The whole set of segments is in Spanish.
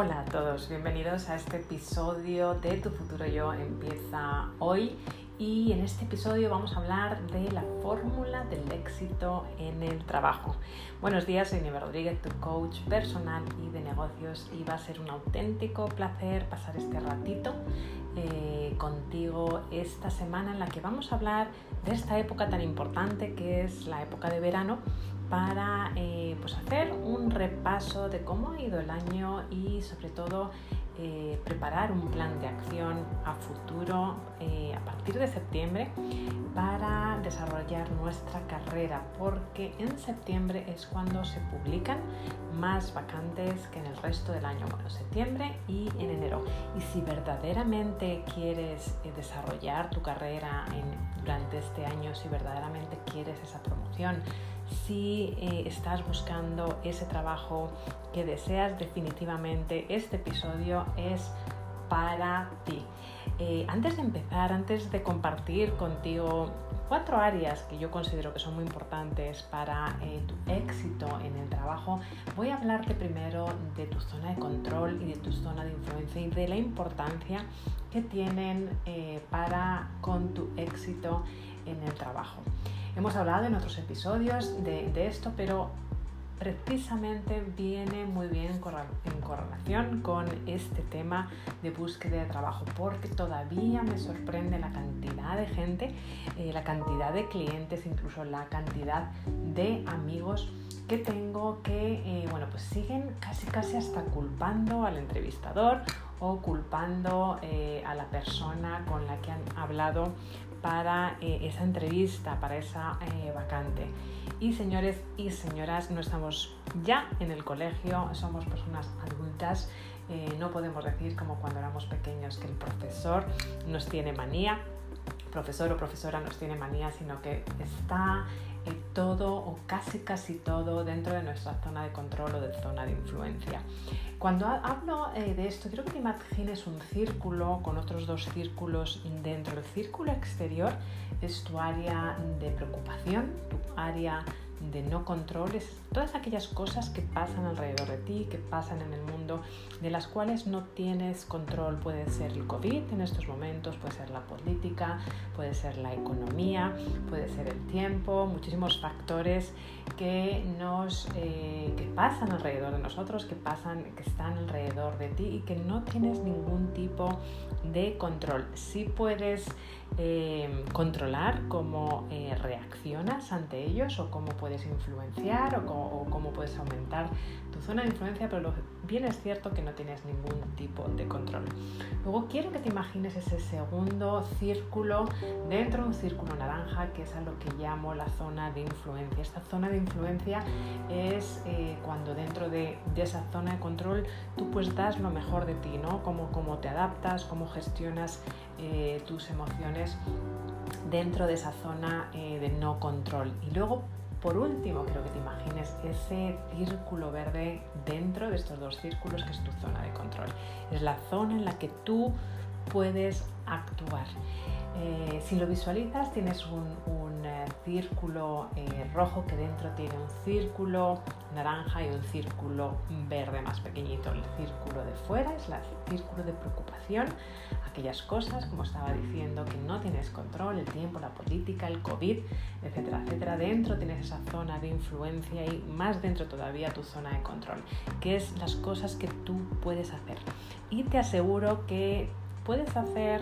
Hola a todos, bienvenidos a este episodio de Tu futuro yo empieza hoy y en este episodio vamos a hablar de la fórmula del éxito en el trabajo. Buenos días, soy Neve Rodríguez, tu coach personal y de negocios y va a ser un auténtico placer pasar este ratito eh, contigo esta semana en la que vamos a hablar de esta época tan importante que es la época de verano para eh, pues hacer un repaso de cómo ha ido el año y sobre todo eh, preparar un plan de acción a futuro eh, a partir de septiembre para desarrollar nuestra carrera porque en septiembre es cuando se publican más vacantes que en el resto del año, bueno, septiembre y en enero. Y si verdaderamente quieres desarrollar tu carrera durante este año, si verdaderamente quieres esa promoción, si eh, estás buscando ese trabajo que deseas, definitivamente este episodio es para ti. Eh, antes de empezar, antes de compartir contigo cuatro áreas que yo considero que son muy importantes para eh, tu éxito en el trabajo, voy a hablarte primero de tu zona de control y de tu zona de influencia y de la importancia que tienen para con tu éxito en el trabajo. Hemos hablado en otros episodios de, esto, pero precisamente viene muy bien en correlación con este tema de búsqueda de trabajo, porque todavía me sorprende la cantidad de gente, eh, la cantidad de clientes, incluso la cantidad de amigos que tengo que, eh, bueno, pues siguen casi casi hasta culpando al entrevistador o culpando eh, a la persona con la que han hablado para eh, esa entrevista, para esa eh, vacante. Y señores y señoras, no estamos ya en el colegio, somos personas adultas. Eh, no podemos decir como cuando éramos pequeños que el profesor nos tiene manía, profesor o profesora nos tiene manía, sino que está todo o casi casi todo dentro de nuestra zona de control o de zona de influencia. Cuando hablo eh, de esto, quiero que te imagines un círculo con otros dos círculos dentro. El círculo exterior es tu área de preocupación, tu área de no controles, todas aquellas cosas que pasan alrededor de ti, que pasan en el mundo, de las cuales no tienes control. Puede ser el COVID en estos momentos, puede ser la política, puede ser la economía, puede ser el tiempo, muchísimos factores que nos eh, que pasan alrededor de nosotros, que pasan, que están alrededor de ti y que no tienes ningún tipo de control. Sí puedes eh, controlar cómo eh, reaccionas ante ellos o cómo puedes influenciar o cómo, puedes aumentar tu zona de influencia, pero bien es cierto que no tienes ningún tipo de control. Luego quiero que te imagines ese segundo círculo dentro de un círculo naranja, que es a lo que llamo la zona de influencia. Esta zona de influencia es eh, cuando dentro de, esa zona de control tú pues das lo mejor de ti, ¿no? Cómo, cómo te adaptas, cómo gestionas tus emociones dentro de esa zona eh, de no control. Y luego, por último, quiero que te imagines ese círculo verde dentro de estos dos círculos que es tu zona de control. Es la zona en la que tú puedes actuar. Eh, si lo visualizas, tienes un, eh, círculo eh, rojo que dentro tiene un círculo naranja y un círculo verde más pequeñito. El círculo de fuera es el círculo de preocupación, aquellas cosas, como estaba diciendo, que no tienes control, el tiempo, la política, el COVID, etcétera, etcétera. Dentro tienes esa zona de influencia y más dentro todavía tu zona de control, que es las cosas que tú puedes hacer. Y te aseguro que puedes hacer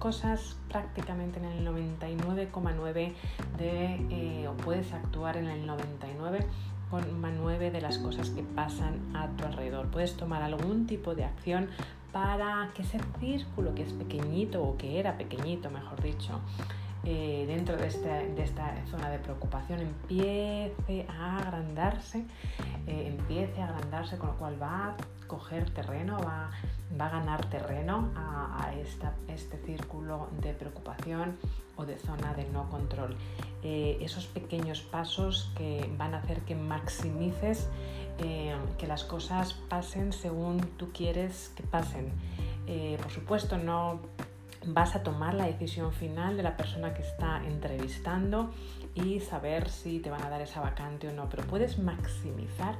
cosas prácticamente en el 99,9 de, eh, o puedes actuar en el 99,9 de las cosas que pasan a tu alrededor. Puedes tomar algún tipo de acción para que ese círculo que es pequeñito o que era pequeñito, mejor dicho, eh, dentro de, este, de, esta zona de preocupación empiece a agrandarse, eh, empiece a agrandarse, con lo cual va coger terreno, va, va a ganar terreno a, este círculo de preocupación o de zona de no control. Eh, esos pequeños pasos que van a hacer que maximices que las cosas pasen según tú quieres que pasen. por supuesto, no vas a tomar la decisión final de la persona que está entrevistando y saber si te van a dar esa vacante o no, pero puedes maximizar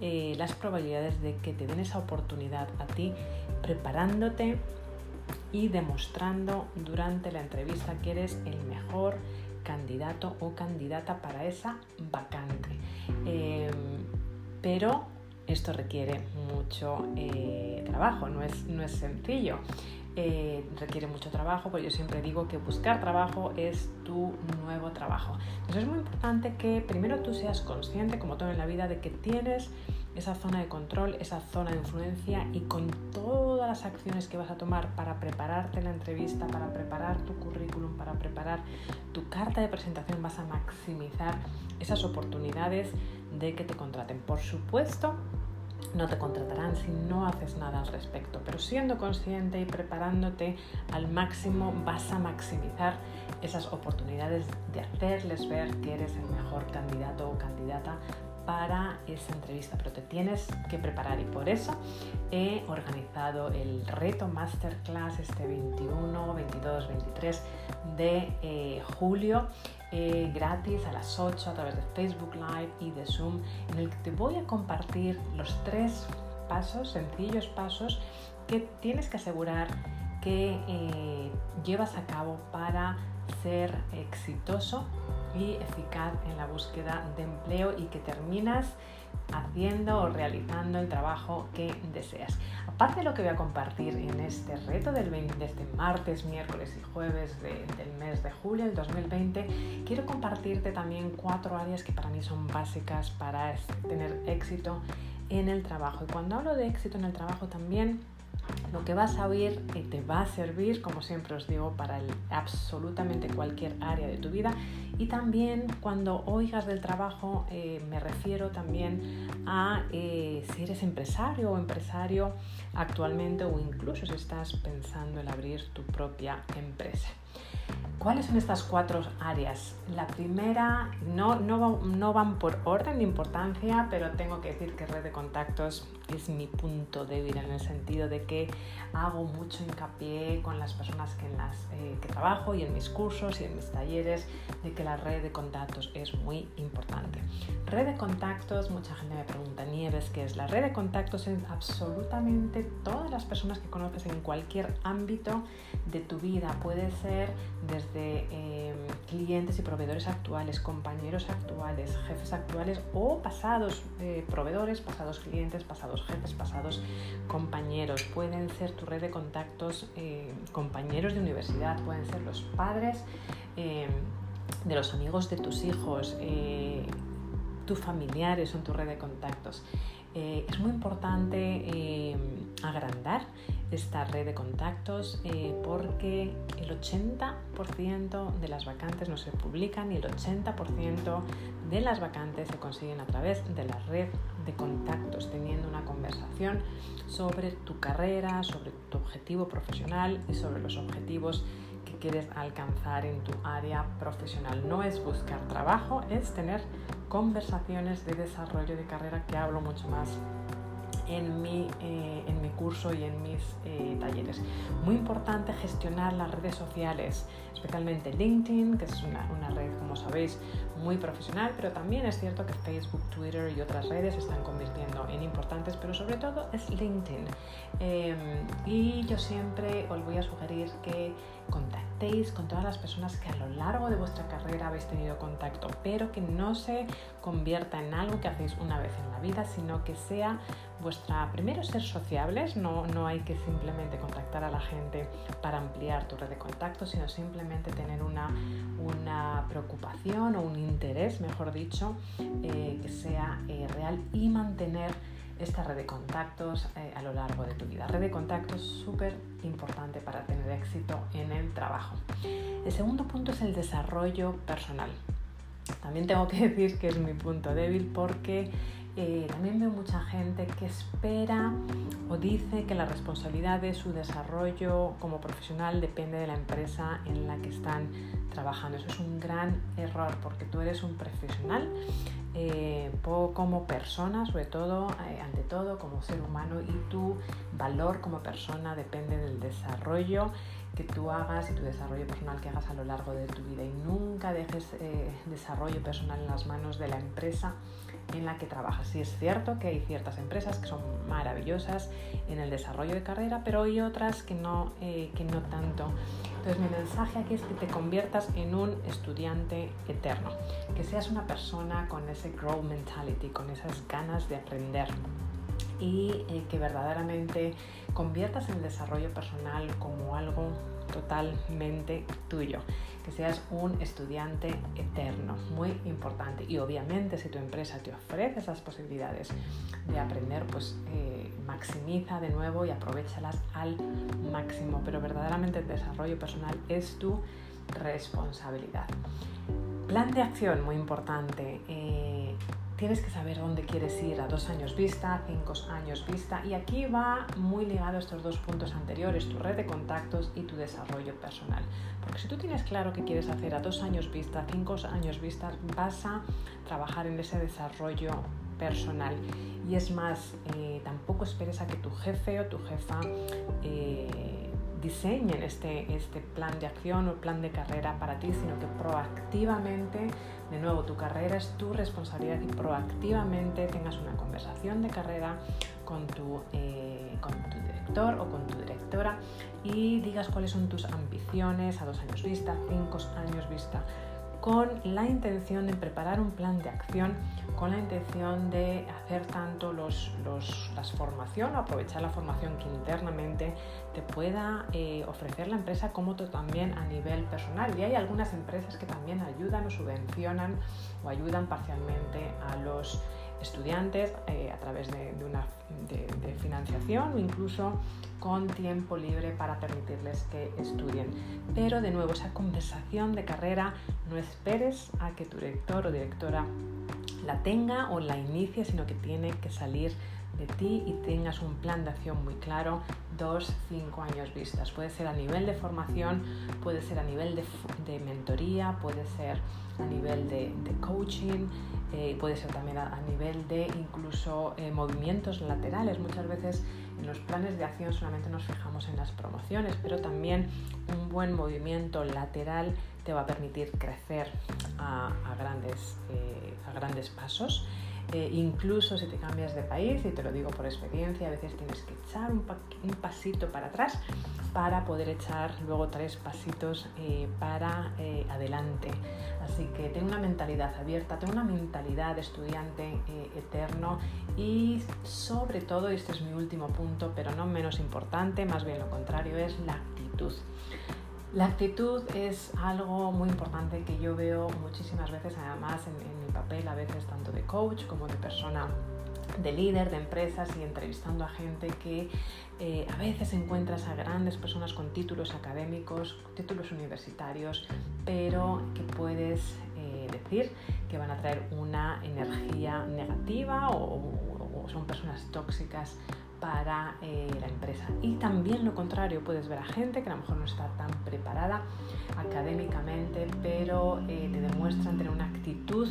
eh, las probabilidades de que te den esa oportunidad a ti preparándote y demostrando durante la entrevista que eres el mejor candidato o candidata para esa vacante. Em, pero esto requiere mucho eh, trabajo, no es, no es sencillo. Eh, requiere mucho trabajo, porque yo siempre digo que buscar trabajo es tu nuevo trabajo. Entonces es muy importante que primero tú seas consciente, como todo en la vida, de que tienes esa zona de control, esa zona de influencia y con todas las acciones que vas a tomar para prepararte la entrevista, para preparar tu currículum, para preparar tu carta de presentación, vas a maximizar esas oportunidades de que te contraten. Por supuesto, no te contratarán si no haces nada al respecto, pero siendo consciente y preparándote al máximo vas a maximizar esas oportunidades de hacerles ver que eres el mejor candidato o candidata para esa entrevista, pero te tienes que preparar y por eso he organizado el reto Masterclass este 21, 22, 23 de eh, julio eh, gratis a las 8 a través de Facebook Live y de Zoom, en el que te voy a compartir los tres pasos, sencillos pasos, que tienes que asegurar que eh, llevas a cabo para ser exitoso y eficaz en la búsqueda de empleo y que terminas haciendo o realizando el trabajo que deseas. Aparte de lo que voy a compartir en este reto del de este martes, miércoles y jueves del mes de julio del 2020, quiero compartirte también cuatro áreas que para mí son básicas para tener éxito en el trabajo. Y cuando hablo de éxito en el trabajo también lo que vas a oír te va a servir, como siempre os digo, para absolutamente cualquier área de tu vida. Y también cuando oigas del trabajo, eh, me refiero también a eh, si eres empresario o empresario actualmente o incluso si estás pensando en abrir tu propia empresa. ¿Cuáles son estas cuatro áreas? La primera, no, no, van por orden de importancia, pero tengo que decir que red de contactos es mi punto débil en el sentido de que hago mucho hincapié con las personas que, en las, eh, que trabajo y en mis cursos y en mis talleres de que la red de contactos es muy importante. Red de contactos, mucha gente me pregunta, Nieves, ¿qué es? La red de contactos es absolutamente todas las personas que conoces en cualquier ámbito de tu vida. Puede ser desde de em, clientes y proveedores actuales, compañeros actuales, jefes actuales o pasados eh, proveedores, pasados clientes, pasados jefes, pasados compañeros. Pueden ser tu red de contactos, eh, compañeros de universidad, pueden ser los padres em, de los amigos de tus hijos, eh, tus familiares son tu red de contactos. Es muy importante em, agrandar esta red de contactos eh, porque el 80% de las vacantes no se publican y el 80% de las vacantes se consiguen a través de la red de contactos, teniendo una conversación sobre tu carrera, sobre tu objetivo profesional y sobre los objetivos quieres alcanzar en tu área profesional. No es buscar trabajo, es tener conversaciones de desarrollo de carrera que hablo mucho más en mi, eh, en mi curso y en mis eh, talleres. Muy importante gestionar las redes sociales, especialmente LinkedIn, que es una, una, red, como sabéis, muy profesional, pero también es cierto que Facebook, Twitter y otras redes se están convirtiendo en importantes, pero sobre todo es LinkedIn. Em, y yo siempre os voy a sugerir que contactéis con todas las personas que a lo largo de vuestra carrera habéis tenido contacto, pero que no se convierta en algo que hacéis una vez en la vida, sino que sea vuestra, primero ser sociables, no, no hay que simplemente contactar a la gente para ampliar tu red de contactos, sino simplemente tener una, una preocupación o un interés, mejor dicho, eh, que sea eh, real y mantener esta red de contactos eh, a lo largo de tu vida. Red de contactos súper importante para tener éxito en el trabajo. El segundo punto es el desarrollo personal. También tengo que decir que es mi punto débil porque eh, también veo mucha gente que espera o dice que la responsabilidad de su desarrollo como profesional depende de la empresa en la que están trabajando. Eso es un gran error porque tú eres un profesional eh, como persona, sobre todo, eh, ante todo como ser humano y tu valor como persona depende del desarrollo que tú hagas tu desarrollo personal que hagas a lo largo de tu vida y nunca dejes eh, desarrollo personal en las manos de la empresa en la que trabajas. Sí es cierto que hay ciertas empresas que son maravillosas en el desarrollo de carrera, pero hay otras que no, eh, que no tanto. Entonces mi mensaje aquí es que te conviertas en un estudiante eterno, que seas una persona con ese grow mentality, con esas ganas de aprender y eh, que verdaderamente conviertas el desarrollo personal como algo totalmente tuyo, que seas un estudiante eterno, muy importante. Y obviamente si tu empresa te ofrece esas posibilidades de aprender, pues eh, maximiza de nuevo y aprovechalas al máximo, pero verdaderamente el desarrollo personal es tu responsabilidad. Plan de acción, muy importante. Eh, tienes que saber dónde quieres ir a dos años vista, cinco años vista y aquí va muy ligado estos dos puntos anteriores, tu red de contactos y tu desarrollo personal. Porque si tú tienes claro qué quieres hacer a dos años vista, cinco años vista, vas a trabajar en ese desarrollo personal. Y es más, eh, tampoco esperes a que tu jefe o tu jefa eh, diseñen este, este plan de acción o plan de carrera para ti, sino que proactivamente, de nuevo, tu carrera es tu responsabilidad y proactivamente tengas una conversación de carrera con tu, eh, con tu director o con tu directora y digas cuáles son tus ambiciones a dos años vista, cinco años vista, con la intención de preparar un plan de acción, con la intención de hacer tanto los, las formación aprovechar la formación que internamente te pueda eh, ofrecer la empresa como también a nivel personal. Y hay algunas empresas que también ayudan o subvencionan o ayudan parcialmente a los estudiantes eh, a través de, una de, financiación o incluso con tiempo libre para permitirles que estudien. Pero de nuevo, esa conversación de carrera no esperes a que tu director o directora la tenga o la inicie, sino que tiene que salir de ti y tengas un plan de acción muy claro, dos, cinco años vistas. Puede ser a nivel de formación, puede ser a nivel de, mentoría, puede ser a nivel de, coaching, eh, puede ser también a, nivel de incluso eh, movimientos laterales. Muchas veces en los planes de acción solamente nos fijamos en las promociones, pero también un buen movimiento lateral te va a permitir crecer a, grandes, eh, a grandes pasos. Eh, incluso si te cambias de país, y te lo digo por experiencia, a veces tienes que echar un, pasito para atrás para poder echar luego tres pasitos eh, para eh, adelante. Así que ten una mentalidad abierta, ten una mentalidad de estudiante eterno y sobre todo, y este es mi último punto, pero no menos importante, más bien lo contrario, es la actitud. La actitud es algo muy importante que yo veo muchísimas veces, además en, mi papel, a veces tanto de coach como de persona de líder de empresas y entrevistando a gente que eh, a veces encuentras a grandes personas con títulos académicos, títulos universitarios, pero que puedes eh, decir que van a traer una energía negativa o son personas tóxicas para eh, la empresa. Y también lo contrario, puedes ver a gente que a lo mejor no está tan preparada académicamente, pero eh, te demuestran tener una actitud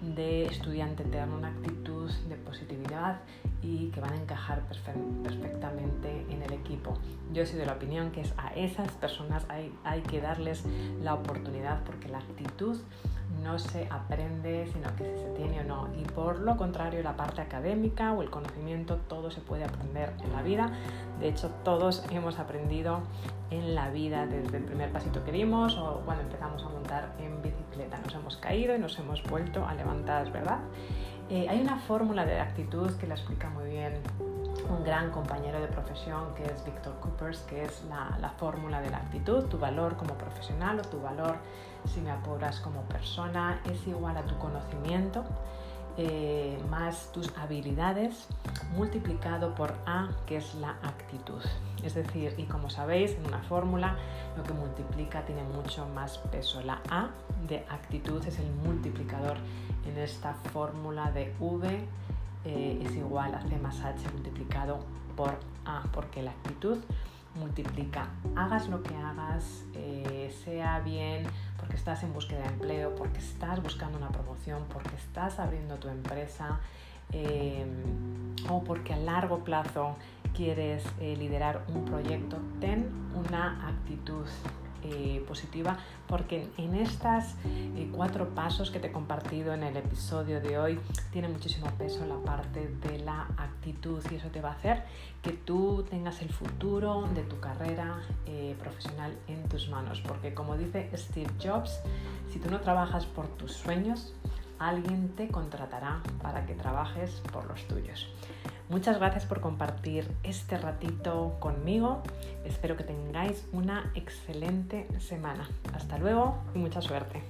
de estudiante eterno, una actitud de positividad y que van a encajar perfectamente en el equipo. Yo soy de la opinión que es a esas personas hay, hay que darles la oportunidad porque la actitud no se aprende, sino que se tiene o no. Y por lo contrario, la parte académica o el conocimiento, todo se puede aprender en la vida. De hecho, todos hemos aprendido en la vida desde el primer pasito que dimos o cuando empezamos a montar en bicicleta. Nos hemos caído y nos hemos vuelto a levantar, ¿verdad? Eh, hay una fórmula de actitud que la explica muy bien un gran compañero de profesión que es Victor Coopers, que es la, la fórmula de la actitud, tu valor como profesional o tu valor si me apuras como persona, es igual a tu conocimiento eh, más tus habilidades multiplicado por A, que es la actitud. Es decir, y como sabéis, en una fórmula lo que multiplica tiene mucho más peso. La A de actitud es el multiplicador en esta fórmula de V eh, es igual a C más H multiplicado por A, porque la actitud multiplica. Hagas lo que hagas, eh, sea bien porque estás en búsqueda de empleo, porque estás buscando una promoción, porque estás abriendo tu empresa, em, o porque a largo plazo quieres eh, liderar un proyecto, ten una actitud eh, positiva porque en estas eh, cuatro pasos que te he compartido en el episodio de hoy tiene muchísimo peso la parte de la actitud y eso te va a hacer que tú tengas el futuro de tu carrera profesional en tus manos porque como dice Steve Jobs si tú no trabajas por tus sueños alguien te contratará para que trabajes por los tuyos. Muchas gracias por compartir este ratito conmigo. Espero que tengáis una excelente semana. Hasta luego y mucha suerte.